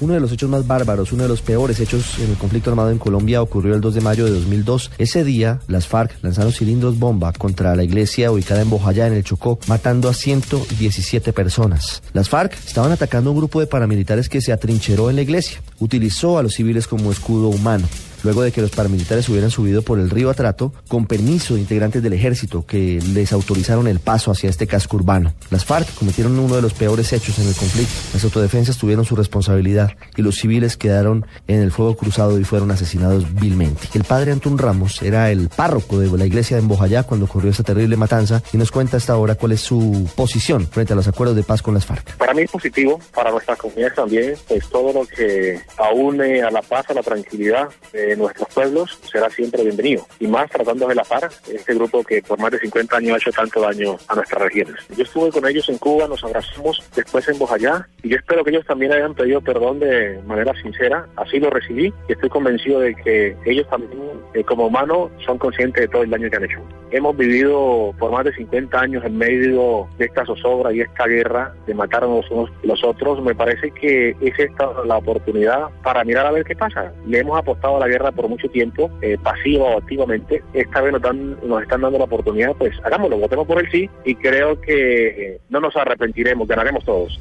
Uno de los hechos más bárbaros, uno de los peores hechos en el conflicto armado en Colombia ocurrió el 2 de mayo de 2002. Ese día, las FARC lanzaron cilindros bomba contra la iglesia ubicada en Bojayá, en el Chocó, matando a 117 personas. Las FARC estaban atacando a un grupo de paramilitares que se atrincheró en la iglesia. Utilizó a los civiles como escudo humano luego de que los paramilitares hubieran subido por el río Atrato con permiso de integrantes del ejército que les autorizaron el paso hacia este casco urbano. Las FARC cometieron uno de los peores hechos en el conflicto. Las autodefensas tuvieron su responsabilidad y los civiles quedaron en el fuego cruzado y fueron asesinados vilmente. El padre Antún Ramos era el párroco de la iglesia de Embojayá cuando ocurrió esta terrible matanza y nos cuenta hasta ahora cuál es su posición frente a los acuerdos de paz con las FARC. Para mí es positivo, para nuestra comunidad también, pues todo lo que aúne a la paz, a la tranquilidad. Eh, nuestros pueblos será siempre bienvenido. Y más tratando de la FARC, este grupo que por más de 50 años ha hecho tanto daño a nuestras regiones. Yo estuve con ellos en Cuba, nos abrazamos después en Bojayá y yo espero que ellos también hayan pedido perdón de manera sincera. Así lo recibí y estoy convencido de que ellos también, eh, como humanos, son conscientes de todo el daño que han hecho. Hemos vivido por más de 50 años en medio de esta zozobra y esta guerra de matar a los unos los otros. Me parece que es esta la oportunidad para mirar a ver qué pasa. Le hemos apostado a la guerra por mucho tiempo, eh, pasiva o activamente. Esta vez nos, dan, nos están dando la oportunidad, pues hagámoslo, votemos por el sí y creo que no nos arrepentiremos, ganaremos todos.